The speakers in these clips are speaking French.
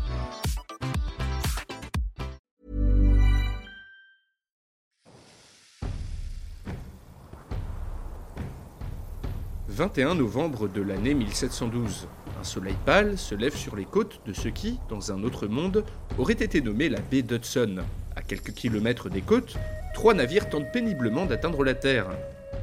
« 21 novembre de l'année 1712. Un soleil pâle se lève sur les côtes de ce qui, dans un autre monde, aurait été nommé la baie d'Hudson. À quelques kilomètres des côtes, trois navires tentent péniblement d'atteindre la Terre.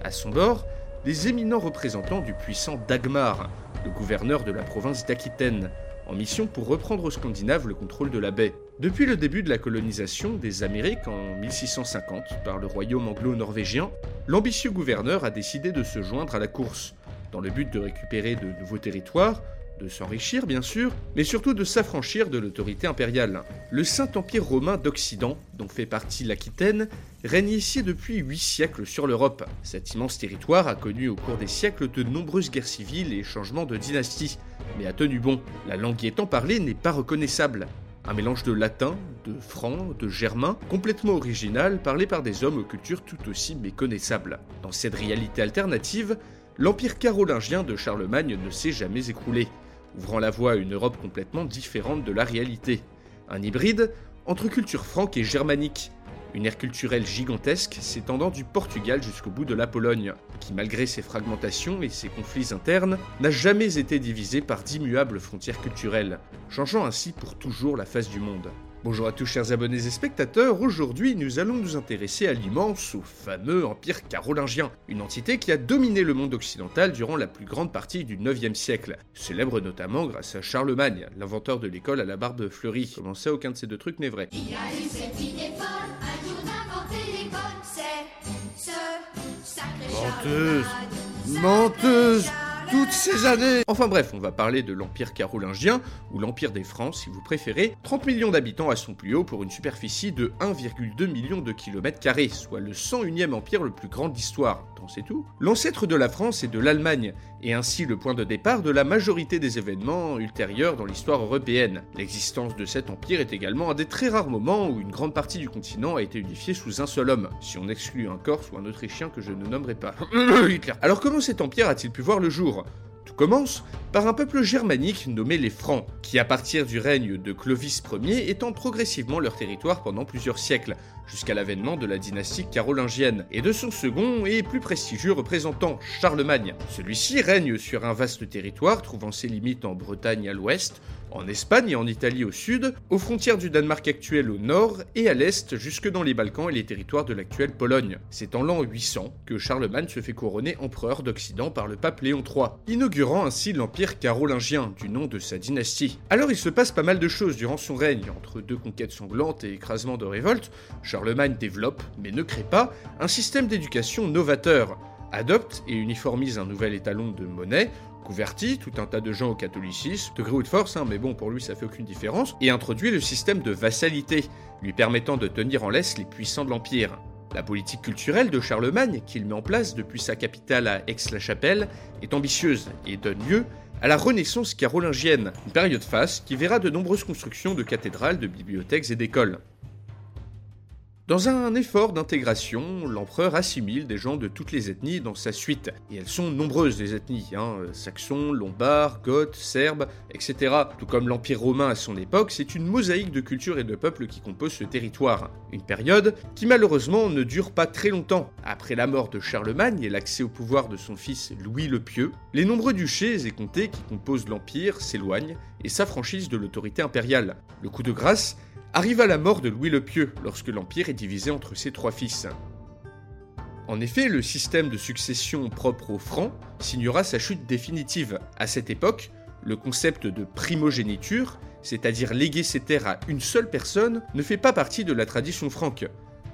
À son bord, les éminents représentants du puissant Dagmar, le gouverneur de la province d'Aquitaine, en mission pour reprendre aux Scandinaves le contrôle de la baie. Depuis le début de la colonisation des Amériques en 1650 par le royaume anglo-norvégien, l'ambitieux gouverneur a décidé de se joindre à la course, dans le but de récupérer de nouveaux territoires, de s'enrichir bien sûr, mais surtout de s'affranchir de l'autorité impériale. Le Saint-Empire romain d'Occident, dont fait partie l'Aquitaine, règne ici depuis huit siècles sur l'Europe. Cet immense territoire a connu au cours des siècles de nombreuses guerres civiles et changements de dynastie, mais a tenu bon. La langue y étant parlée n'est pas reconnaissable. Un mélange de latin, de franc, de germain, complètement original, parlé par des hommes aux cultures tout aussi méconnaissables. Dans cette réalité alternative, l'empire carolingien de Charlemagne ne s'est jamais écroulé ouvrant la voie à une Europe complètement différente de la réalité. Un hybride entre culture franque et germanique, une ère culturelle gigantesque s'étendant du Portugal jusqu'au bout de la Pologne, qui malgré ses fragmentations et ses conflits internes, n'a jamais été divisée par d'immuables frontières culturelles, changeant ainsi pour toujours la face du monde. Bonjour à tous chers abonnés et spectateurs, aujourd'hui nous allons nous intéresser à l'immense ou fameux empire carolingien, une entité qui a dominé le monde occidental durant la plus grande partie du 9e siècle, célèbre notamment grâce à Charlemagne, l'inventeur de l'école à la barbe fleurie. Comment ça, aucun de ces deux trucs n'est vrai? Il a eu cette idée folle, un jour d'inventer l'école, c'est ce sacré Menteuse Charlemagne. Menteuse toutes ces années Enfin bref, on va parler de l'Empire carolingien, ou l'Empire des Francs si vous préférez, 30 millions d'habitants à son plus haut pour une superficie de 1,2 million de kilomètres carrés, soit le 101e empire le plus grand d'histoire. Tant c'est tout. L'ancêtre de la France et de l'Allemagne, et ainsi le point de départ de la majorité des événements ultérieurs dans l'histoire européenne. L'existence de cet empire est également un des très rares moments où une grande partie du continent a été unifiée sous un seul homme, si on exclut un Corse ou un Autrichien que je ne nommerai pas. Hitler. Alors comment cet empire a-t-il pu voir le jour? Tout commence par un peuple germanique nommé les Francs, qui à partir du règne de Clovis Ier étendent progressivement leur territoire pendant plusieurs siècles, jusqu'à l'avènement de la dynastie carolingienne, et de son second et plus prestigieux représentant, Charlemagne. Celui-ci règne sur un vaste territoire trouvant ses limites en Bretagne à l'ouest, en Espagne et en Italie au sud, aux frontières du Danemark actuel au nord et à l'est jusque dans les Balkans et les territoires de l'actuelle Pologne. C'est en l'an 800 que Charlemagne se fait couronner empereur d'Occident par le pape Léon III, inaugurant ainsi l'empire carolingien du nom de sa dynastie. Alors il se passe pas mal de choses durant son règne, entre deux conquêtes sanglantes et écrasements de révoltes, Charlemagne développe, mais ne crée pas, un système d'éducation novateur, adopte et uniformise un nouvel étalon de monnaie, convertit tout un tas de gens au catholicisme, de gré ou de force, hein, mais bon, pour lui ça fait aucune différence, et introduit le système de vassalité, lui permettant de tenir en laisse les puissants de l'Empire. La politique culturelle de Charlemagne, qu'il met en place depuis sa capitale à Aix-la-Chapelle, est ambitieuse et donne lieu à la Renaissance carolingienne, une période faste qui verra de nombreuses constructions de cathédrales, de bibliothèques et d'écoles. Dans un effort d'intégration, l'empereur assimile des gens de toutes les ethnies dans sa suite. Et elles sont nombreuses les ethnies, hein, saxons, lombards, goths, serbes, etc. Tout comme l'Empire romain à son époque, c'est une mosaïque de cultures et de peuples qui compose ce territoire. Une période qui malheureusement ne dure pas très longtemps. Après la mort de Charlemagne et l'accès au pouvoir de son fils Louis le Pieux, les nombreux duchés et comtés qui composent l'Empire s'éloignent et s'affranchissent de l'autorité impériale. Le coup de grâce arrive à la mort de Louis le Pieux lorsque l'Empire est divisé entre ses trois fils. En effet, le système de succession propre aux Francs signera sa chute définitive. À cette époque, le concept de primogéniture, c'est-à-dire léguer ses terres à une seule personne, ne fait pas partie de la tradition franque.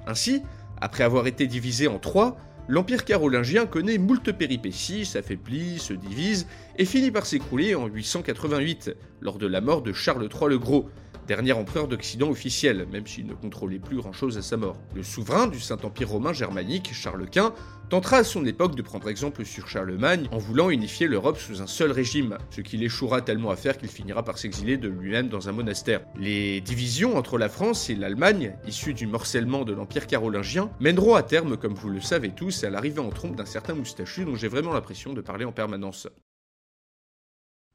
Ainsi, après avoir été divisé en trois, l'Empire carolingien connaît moult péripéties, s'affaiblit, se divise et finit par s'écrouler en 888, lors de la mort de Charles III le Gros, dernier empereur d'Occident officiel, même s'il ne contrôlait plus grand-chose à sa mort. Le souverain du Saint-Empire romain germanique, Charles Quint, tentera à son époque de prendre exemple sur Charlemagne en voulant unifier l'Europe sous un seul régime, ce qui l'échouera tellement à faire qu'il finira par s'exiler de lui-même dans un monastère. Les divisions entre la France et l'Allemagne, issues du morcellement de l'Empire carolingien, mèneront à terme, comme vous le savez tous, à l'arrivée en trompe d'un certain moustachu dont j'ai vraiment l'impression de parler en permanence.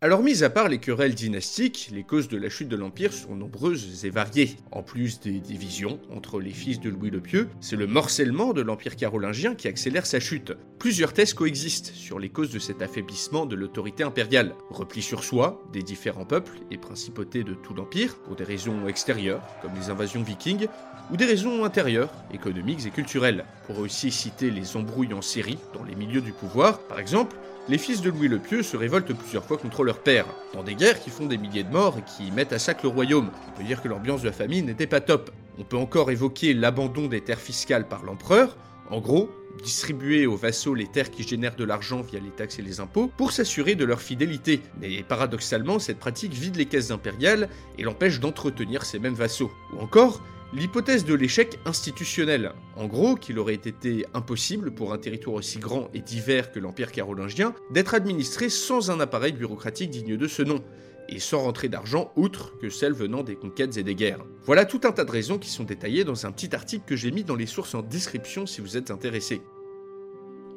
Alors, mis à part les querelles dynastiques, les causes de la chute de l'Empire sont nombreuses et variées. En plus des divisions entre les fils de Louis le Pieux, c'est le morcellement de l'Empire carolingien qui accélère sa chute. Plusieurs thèses coexistent sur les causes de cet affaiblissement de l'autorité impériale. Repli sur soi des différents peuples et principautés de tout l'Empire, pour des raisons extérieures, comme les invasions vikings, ou des raisons intérieures, économiques et culturelles. On pourrait aussi citer les embrouilles en série dans les milieux du pouvoir, par exemple, les fils de Louis le Pieux se révoltent plusieurs fois contre leur père, dans des guerres qui font des milliers de morts et qui mettent à sac le royaume. On peut dire que l'ambiance de la famille n'était pas top. On peut encore évoquer l'abandon des terres fiscales par l'empereur, en gros, distribuer aux vassaux les terres qui génèrent de l'argent via les taxes et les impôts pour s'assurer de leur fidélité. Mais paradoxalement, cette pratique vide les caisses impériales et l'empêche d'entretenir ces mêmes vassaux. Ou encore, L'hypothèse de l'échec institutionnel, en gros qu'il aurait été impossible pour un territoire aussi grand et divers que l'Empire carolingien d'être administré sans un appareil bureaucratique digne de ce nom, et sans rentrée d'argent outre que celle venant des conquêtes et des guerres. Voilà tout un tas de raisons qui sont détaillées dans un petit article que j'ai mis dans les sources en description si vous êtes intéressé.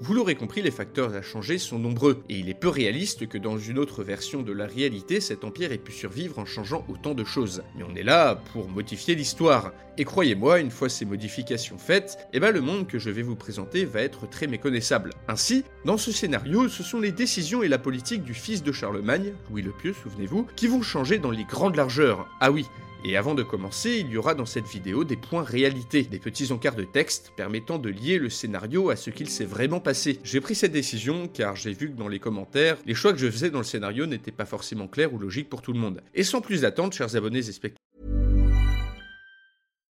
Vous l'aurez compris, les facteurs à changer sont nombreux, et il est peu réaliste que dans une autre version de la réalité, cet empire ait pu survivre en changeant autant de choses. Mais on est là pour modifier l'histoire. Et croyez-moi, une fois ces modifications faites, eh ben le monde que je vais vous présenter va être très méconnaissable. Ainsi, dans ce scénario, ce sont les décisions et la politique du fils de Charlemagne, Louis le Pieux, souvenez-vous, qui vont changer dans les grandes largeurs. Ah oui, et avant de commencer, il y aura dans cette vidéo des points réalité, des petits encarts de texte permettant de lier le scénario à ce qu'il s'est vraiment passé. J'ai pris cette décision car j'ai vu que dans les commentaires, les choix que je faisais dans le scénario n'étaient pas forcément clairs ou logiques pour tout le monde. Et sans plus attendre, chers abonnés et spectateurs,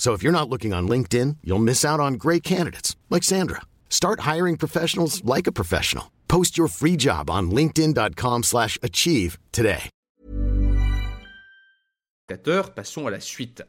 So if you're not looking on LinkedIn, you'll miss out on great candidates like Sandra. Start hiring professionals like a professional. Post your free job on linkedin.com/achieve slash achieve today. passons à la suite.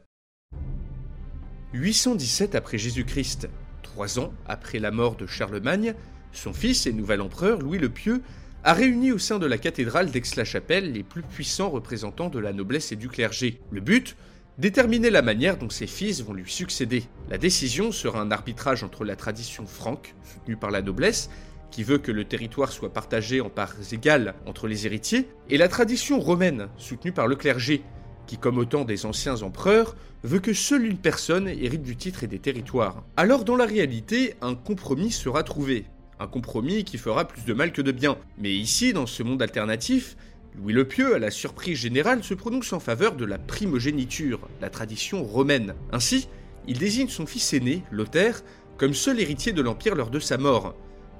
817 après Jésus-Christ, trois ans après la mort de Charlemagne, son fils et nouvel empereur Louis le Pieux a réuni au sein de la cathédrale d'Aix-la-Chapelle les plus puissants représentants de la noblesse et du clergé. Le but Déterminer la manière dont ses fils vont lui succéder. La décision sera un arbitrage entre la tradition franque, soutenue par la noblesse, qui veut que le territoire soit partagé en parts égales entre les héritiers, et la tradition romaine, soutenue par le clergé, qui, comme au temps des anciens empereurs, veut que seule une personne hérite du titre et des territoires. Alors dans la réalité, un compromis sera trouvé. Un compromis qui fera plus de mal que de bien. Mais ici, dans ce monde alternatif, Louis le Pieux, à la surprise générale, se prononce en faveur de la primogéniture, la tradition romaine. Ainsi, il désigne son fils aîné, Lothaire, comme seul héritier de l'Empire lors de sa mort.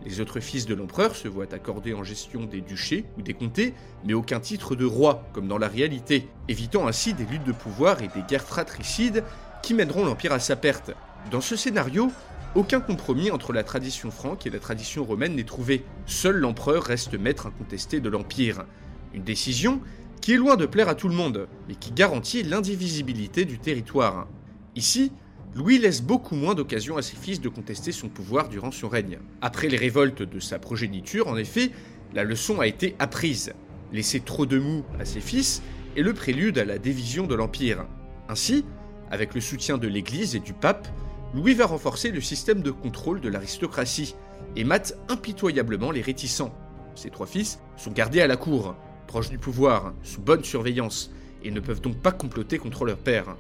Les autres fils de l'empereur se voient accorder en gestion des duchés ou des comtés, mais aucun titre de roi, comme dans la réalité, évitant ainsi des luttes de pouvoir et des guerres fratricides qui mèneront l'Empire à sa perte. Dans ce scénario, aucun compromis entre la tradition franque et la tradition romaine n'est trouvé. Seul l'empereur reste maître incontesté de l'Empire. Une décision qui est loin de plaire à tout le monde, mais qui garantit l'indivisibilité du territoire. Ici, Louis laisse beaucoup moins d'occasions à ses fils de contester son pouvoir durant son règne. Après les révoltes de sa progéniture, en effet, la leçon a été apprise. Laisser trop de mou à ses fils est le prélude à la division de l'Empire. Ainsi, avec le soutien de l'Église et du pape, Louis va renforcer le système de contrôle de l'aristocratie et mate impitoyablement les réticents. Ses trois fils sont gardés à la cour, proches du pouvoir, sous bonne surveillance, et ne peuvent donc pas comploter contre leur père.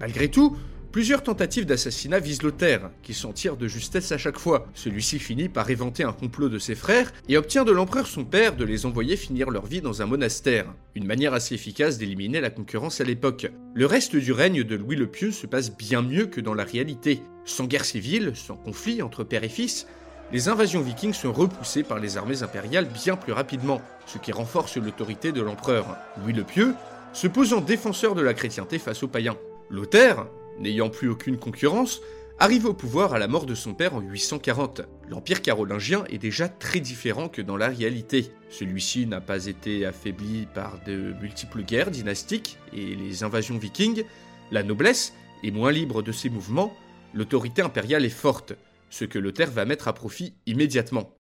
Malgré tout, plusieurs tentatives d'assassinat visent Lothaire, qui s'en tire de justesse à chaque fois. Celui-ci finit par éventer un complot de ses frères et obtient de l'empereur son père de les envoyer finir leur vie dans un monastère, une manière assez efficace d'éliminer la concurrence à l'époque. Le reste du règne de Louis le Pieux se passe bien mieux que dans la réalité. Sans guerre civile, sans conflit entre père et fils, les invasions vikings sont repoussées par les armées impériales bien plus rapidement, ce qui renforce l'autorité de l'empereur. Louis le Pieux se posant défenseur de la chrétienté face aux païens. Lothaire, n'ayant plus aucune concurrence, arrive au pouvoir à la mort de son père en 840. L'empire carolingien est déjà très différent que dans la réalité. Celui-ci n'a pas été affaibli par de multiples guerres dynastiques et les invasions vikings, la noblesse est moins libre de ses mouvements, l'autorité impériale est forte, ce que Lothaire va mettre à profit immédiatement.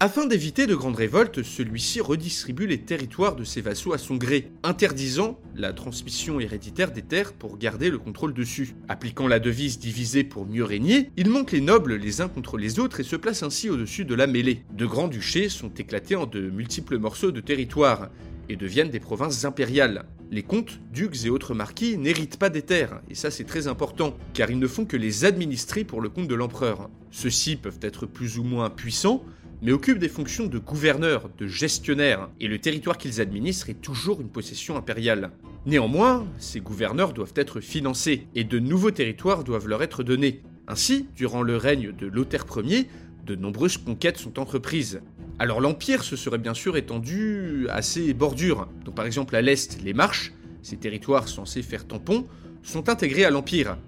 Afin d'éviter de grandes révoltes, celui-ci redistribue les territoires de ses vassaux à son gré, interdisant la transmission héréditaire des terres pour garder le contrôle dessus. Appliquant la devise diviser pour mieux régner, il monte les nobles les uns contre les autres et se place ainsi au-dessus de la mêlée. De grands duchés sont éclatés en de multiples morceaux de territoire et deviennent des provinces impériales. Les comtes, ducs et autres marquis n'héritent pas des terres, et ça c'est très important, car ils ne font que les administrer pour le compte de l'empereur. Ceux-ci peuvent être plus ou moins puissants, mais occupent des fonctions de gouverneur, de gestionnaire, et le territoire qu'ils administrent est toujours une possession impériale. Néanmoins, ces gouverneurs doivent être financés, et de nouveaux territoires doivent leur être donnés. Ainsi, durant le règne de Lothaire Ier, de nombreuses conquêtes sont entreprises. Alors l'Empire se serait bien sûr étendu à ses bordures. Donc par exemple à l'Est, les Marches, ces territoires censés faire tampon, sont intégrés à l'Empire.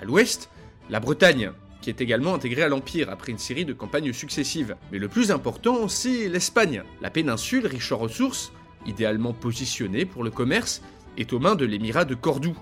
À l'Ouest, la Bretagne, qui est également intégrée à l'Empire après une série de campagnes successives. Mais le plus important, c'est l'Espagne. La péninsule, riche en ressources, idéalement positionnée pour le commerce, est aux mains de l'émirat de Cordoue,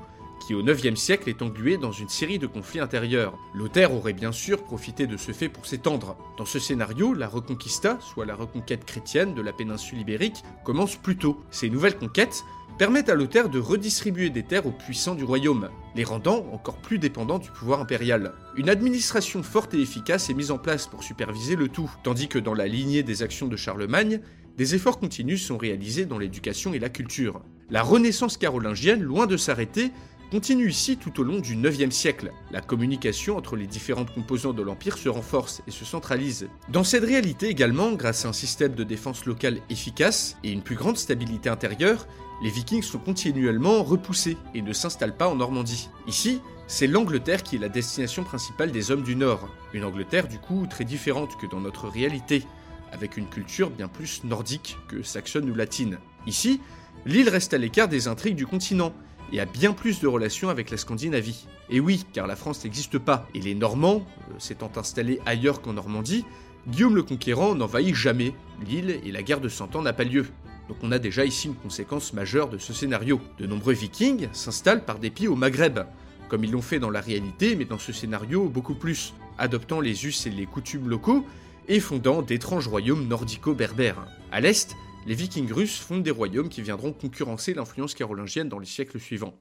qui au IXe siècle est englué dans une série de conflits intérieurs. Lothaire aurait bien sûr profité de ce fait pour s'étendre. Dans ce scénario, la Reconquista, soit la reconquête chrétienne de la péninsule ibérique, commence plus tôt. Ces nouvelles conquêtes permettent à Lothaire de redistribuer des terres aux puissants du royaume, les rendant encore plus dépendants du pouvoir impérial. Une administration forte et efficace est mise en place pour superviser le tout, tandis que dans la lignée des actions de Charlemagne, des efforts continus sont réalisés dans l'éducation et la culture. La renaissance carolingienne, loin de s'arrêter, continue ici tout au long du 9e siècle. La communication entre les différentes composantes de l'Empire se renforce et se centralise. Dans cette réalité également, grâce à un système de défense locale efficace et une plus grande stabilité intérieure, les Vikings sont continuellement repoussés et ne s'installent pas en Normandie. Ici, c'est l'Angleterre qui est la destination principale des hommes du Nord. Une Angleterre du coup très différente que dans notre réalité, avec une culture bien plus nordique que saxonne ou latine. Ici, l'île reste à l'écart des intrigues du continent et a bien plus de relations avec la Scandinavie. Et oui, car la France n'existe pas, et les Normands, euh, s'étant installés ailleurs qu'en Normandie, Guillaume le Conquérant n'envahit jamais l'île et la guerre de Cent Ans n'a pas lieu. Donc on a déjà ici une conséquence majeure de ce scénario. De nombreux vikings s'installent par dépit au Maghreb, comme ils l'ont fait dans la réalité, mais dans ce scénario beaucoup plus, adoptant les us et les coutumes locaux et fondant d'étranges royaumes nordico-berbères. À l'est, les vikings russes fondent des royaumes qui viendront concurrencer l'influence carolingienne dans les siècles suivants.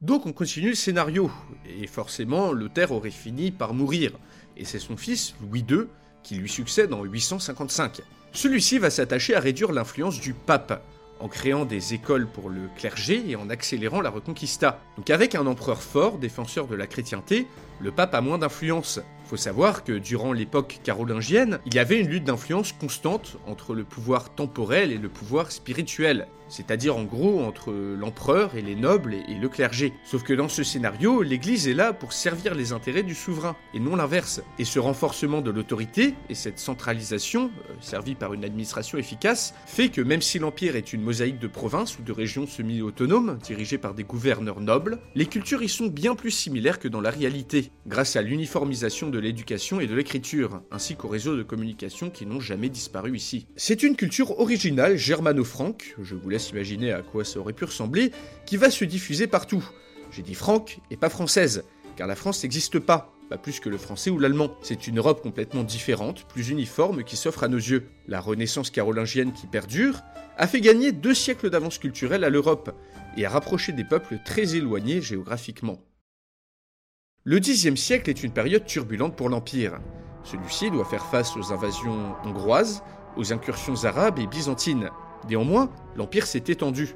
Donc on continue le scénario, et forcément Lothaire aurait fini par mourir, et c'est son fils, Louis II, qui lui succède en 855. Celui-ci va s'attacher à réduire l'influence du pape, en créant des écoles pour le clergé et en accélérant la reconquista. Donc avec un empereur fort, défenseur de la chrétienté, le pape a moins d'influence. Faut savoir que durant l'époque carolingienne, il y avait une lutte d'influence constante entre le pouvoir temporel et le pouvoir spirituel, c'est-à-dire en gros entre l'empereur et les nobles et le clergé. Sauf que dans ce scénario, l'Église est là pour servir les intérêts du souverain, et non l'inverse. Et ce renforcement de l'autorité, et cette centralisation, euh, servie par une administration efficace, fait que même si l'Empire est une mosaïque de provinces ou de régions semi-autonomes, dirigées par des gouverneurs nobles, les cultures y sont bien plus similaires que dans la réalité, grâce à l'uniformisation de l'éducation et de l'écriture, ainsi qu'aux réseaux de communication qui n'ont jamais disparu ici. C'est une culture originale germano-franque, je vous laisse imaginer à quoi ça aurait pu ressembler, qui va se diffuser partout. J'ai dit franque et pas française, car la France n'existe pas, pas plus que le français ou l'allemand. C'est une Europe complètement différente, plus uniforme, qui s'offre à nos yeux. La renaissance carolingienne qui perdure a fait gagner deux siècles d'avance culturelle à l'Europe, et a rapproché des peuples très éloignés géographiquement. Le Xe siècle est une période turbulente pour l'Empire. Celui-ci doit faire face aux invasions hongroises, aux incursions arabes et byzantines. Néanmoins, l'empire s'est étendu.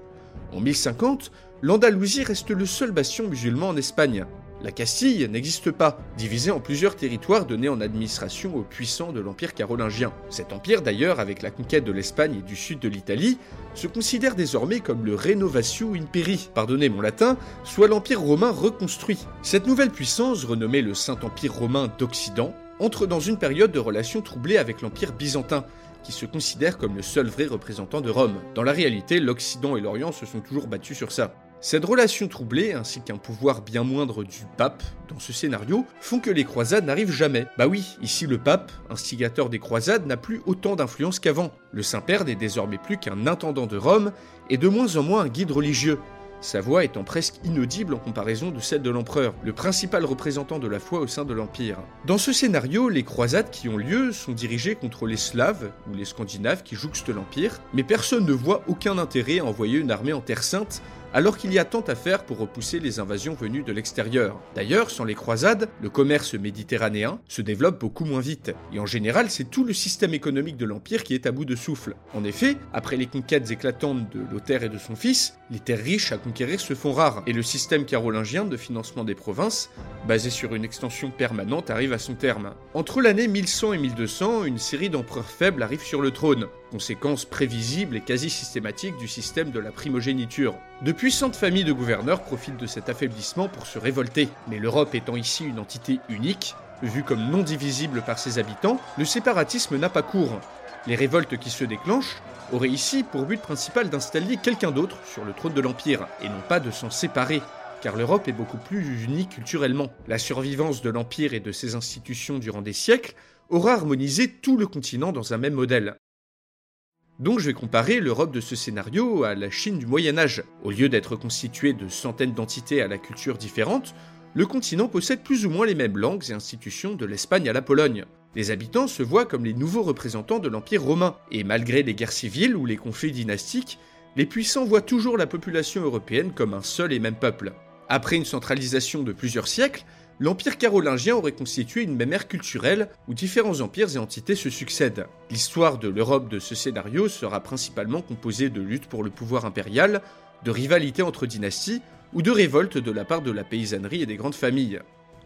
En 1050, l'Andalousie reste le seul bastion musulman en Espagne. La Castille n'existe pas, divisée en plusieurs territoires donnés en administration aux puissants de l'Empire carolingien. Cet empire d'ailleurs, avec la conquête de l'Espagne et du sud de l'Italie, se considère désormais comme le Renovatio Imperi, pardonnez mon latin, soit l'Empire romain reconstruit. Cette nouvelle puissance, renommée le Saint-Empire romain d'Occident, entre dans une période de relations troublées avec l'Empire byzantin, qui se considère comme le seul vrai représentant de Rome. Dans la réalité, l'Occident et l'Orient se sont toujours battus sur ça. Cette relation troublée, ainsi qu'un pouvoir bien moindre du pape dans ce scénario, font que les croisades n'arrivent jamais. Bah oui, ici le pape, instigateur des croisades, n'a plus autant d'influence qu'avant. Le Saint-Père n'est désormais plus qu'un intendant de Rome et de moins en moins un guide religieux sa voix étant presque inaudible en comparaison de celle de l'empereur, le principal représentant de la foi au sein de l'Empire. Dans ce scénario, les croisades qui ont lieu sont dirigées contre les Slaves ou les Scandinaves qui jouxtent l'Empire, mais personne ne voit aucun intérêt à envoyer une armée en Terre Sainte alors qu'il y a tant à faire pour repousser les invasions venues de l'extérieur. D'ailleurs, sans les croisades, le commerce méditerranéen se développe beaucoup moins vite, et en général c'est tout le système économique de l'Empire qui est à bout de souffle. En effet, après les conquêtes éclatantes de Lothaire et de son fils, les terres riches à conquérir se font rares, et le système carolingien de financement des provinces, basé sur une extension permanente, arrive à son terme. Entre l'année 1100 et 1200, une série d'empereurs faibles arrive sur le trône, conséquence prévisible et quasi systématique du système de la primogéniture. De puissantes familles de gouverneurs profitent de cet affaiblissement pour se révolter, mais l'Europe étant ici une entité unique, vue comme non divisible par ses habitants, le séparatisme n'a pas cours. Les révoltes qui se déclenchent auraient ici pour but principal d'installer quelqu'un d'autre sur le trône de l'Empire, et non pas de s'en séparer, car l'Europe est beaucoup plus unie culturellement. La survivance de l'Empire et de ses institutions durant des siècles aura harmonisé tout le continent dans un même modèle. Donc je vais comparer l'Europe de ce scénario à la Chine du Moyen Âge. Au lieu d'être constituée de centaines d'entités à la culture différente, le continent possède plus ou moins les mêmes langues et institutions de l'Espagne à la Pologne. Les habitants se voient comme les nouveaux représentants de l'Empire romain, et malgré les guerres civiles ou les conflits dynastiques, les puissants voient toujours la population européenne comme un seul et même peuple. Après une centralisation de plusieurs siècles, l'Empire carolingien aurait constitué une même ère culturelle où différents empires et entités se succèdent. L'histoire de l'Europe de ce scénario sera principalement composée de luttes pour le pouvoir impérial, de rivalités entre dynasties ou de révoltes de la part de la paysannerie et des grandes familles.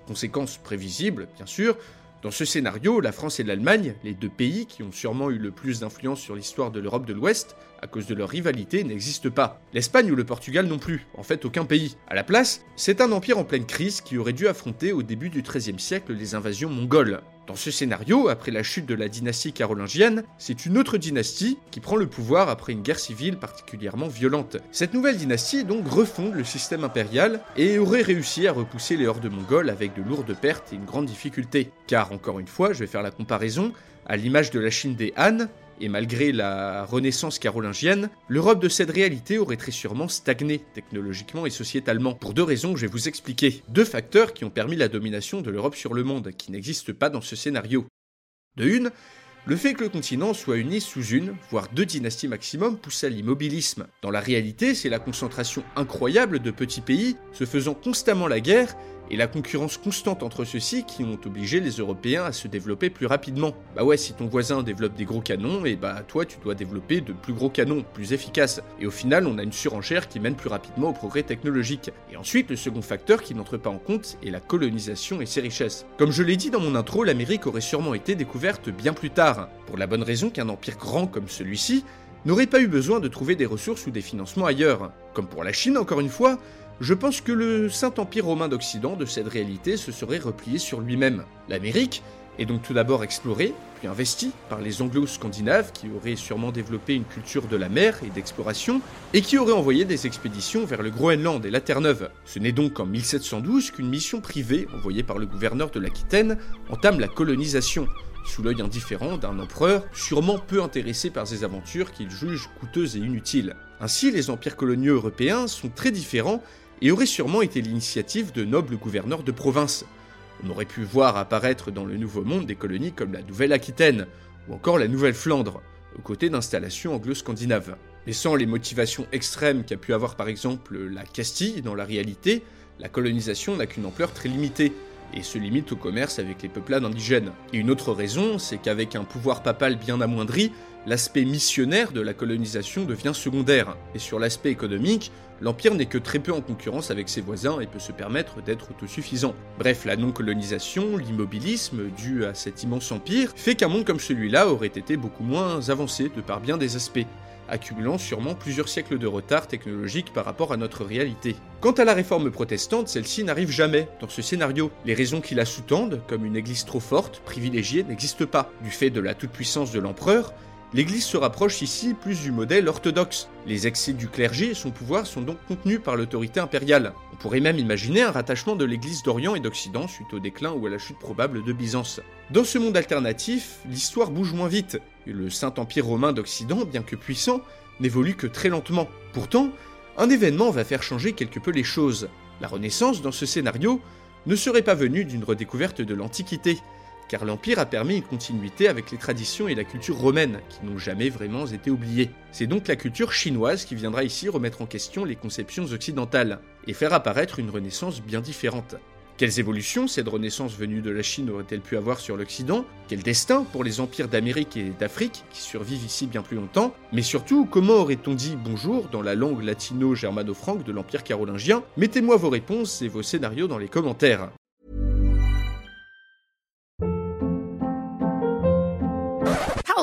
Conséquence prévisible, bien sûr, dans ce scénario, la France et l'Allemagne, les deux pays qui ont sûrement eu le plus d'influence sur l'histoire de l'Europe de l'Ouest, à cause de leur rivalité, n'existent pas. L'Espagne ou le Portugal non plus, en fait aucun pays. À la place, c'est un empire en pleine crise qui aurait dû affronter au début du XIIIe siècle les invasions mongoles. Dans ce scénario, après la chute de la dynastie carolingienne, c'est une autre dynastie qui prend le pouvoir après une guerre civile particulièrement violente. Cette nouvelle dynastie donc refonde le système impérial et aurait réussi à repousser les hordes mongoles avec de lourdes pertes et une grande difficulté. Car encore une fois, je vais faire la comparaison, à l'image de la Chine des Han, et malgré la renaissance carolingienne, l'Europe de cette réalité aurait très sûrement stagné technologiquement et sociétalement, pour deux raisons que je vais vous expliquer. Deux facteurs qui ont permis la domination de l'Europe sur le monde, qui n'existent pas dans ce scénario. De une, le fait que le continent soit uni sous une, voire deux dynasties maximum, pousse à l'immobilisme. Dans la réalité, c'est la concentration incroyable de petits pays se faisant constamment la guerre et la concurrence constante entre ceux-ci qui ont obligé les Européens à se développer plus rapidement. Bah ouais, si ton voisin développe des gros canons, et bah toi tu dois développer de plus gros canons, plus efficaces. Et au final, on a une surenchère qui mène plus rapidement au progrès technologique. Et ensuite, le second facteur qui n'entre pas en compte est la colonisation et ses richesses. Comme je l'ai dit dans mon intro, l'Amérique aurait sûrement été découverte bien plus tard, pour la bonne raison qu'un empire grand comme celui-ci n'aurait pas eu besoin de trouver des ressources ou des financements ailleurs. Comme pour la Chine encore une fois, je pense que le Saint-Empire romain d'Occident de cette réalité se serait replié sur lui-même. L'Amérique est donc tout d'abord explorée, puis investie par les anglo-scandinaves qui auraient sûrement développé une culture de la mer et d'exploration, et qui auraient envoyé des expéditions vers le Groenland et la Terre-Neuve. Ce n'est donc qu'en 1712 qu'une mission privée envoyée par le gouverneur de l'Aquitaine entame la colonisation, sous l'œil indifférent d'un empereur sûrement peu intéressé par ces aventures qu'il juge coûteuses et inutiles. Ainsi, les empires coloniaux européens sont très différents et aurait sûrement été l'initiative de nobles gouverneurs de province. On aurait pu voir apparaître dans le Nouveau Monde des colonies comme la Nouvelle-Aquitaine, ou encore la Nouvelle-Flandre, aux côtés d'installations anglo-scandinaves. Mais sans les motivations extrêmes qu'a pu avoir par exemple la Castille dans la réalité, la colonisation n'a qu'une ampleur très limitée, et se limite au commerce avec les peuplades indigènes. Et une autre raison, c'est qu'avec un pouvoir papal bien amoindri, l'aspect missionnaire de la colonisation devient secondaire, et sur l'aspect économique, l'Empire n'est que très peu en concurrence avec ses voisins et peut se permettre d'être autosuffisant. Bref, la non-colonisation, l'immobilisme dû à cet immense empire, fait qu'un monde comme celui-là aurait été beaucoup moins avancé de par bien des aspects accumulant sûrement plusieurs siècles de retard technologique par rapport à notre réalité. Quant à la réforme protestante, celle-ci n'arrive jamais dans ce scénario. Les raisons qui la sous-tendent, comme une église trop forte, privilégiée, n'existent pas. Du fait de la toute-puissance de l'empereur, L'Église se rapproche ici plus du modèle orthodoxe. Les excès du clergé et son pouvoir sont donc contenus par l'autorité impériale. On pourrait même imaginer un rattachement de l'Église d'Orient et d'Occident suite au déclin ou à la chute probable de Byzance. Dans ce monde alternatif, l'histoire bouge moins vite, et le Saint-Empire romain d'Occident, bien que puissant, n'évolue que très lentement. Pourtant, un événement va faire changer quelque peu les choses. La Renaissance, dans ce scénario, ne serait pas venue d'une redécouverte de l'Antiquité, car l'Empire a permis une continuité avec les traditions et la culture romaine, qui n'ont jamais vraiment été oubliées. C'est donc la culture chinoise qui viendra ici remettre en question les conceptions occidentales, et faire apparaître une Renaissance bien différente. Quelles évolutions cette Renaissance venue de la Chine aurait-elle pu avoir sur l'Occident? Quel destin pour les empires d'Amérique et d'Afrique, qui survivent ici bien plus longtemps? Mais surtout, comment aurait-on dit bonjour dans la langue latino-germano-franque de l'Empire carolingien? Mettez-moi vos réponses et vos scénarios dans les commentaires.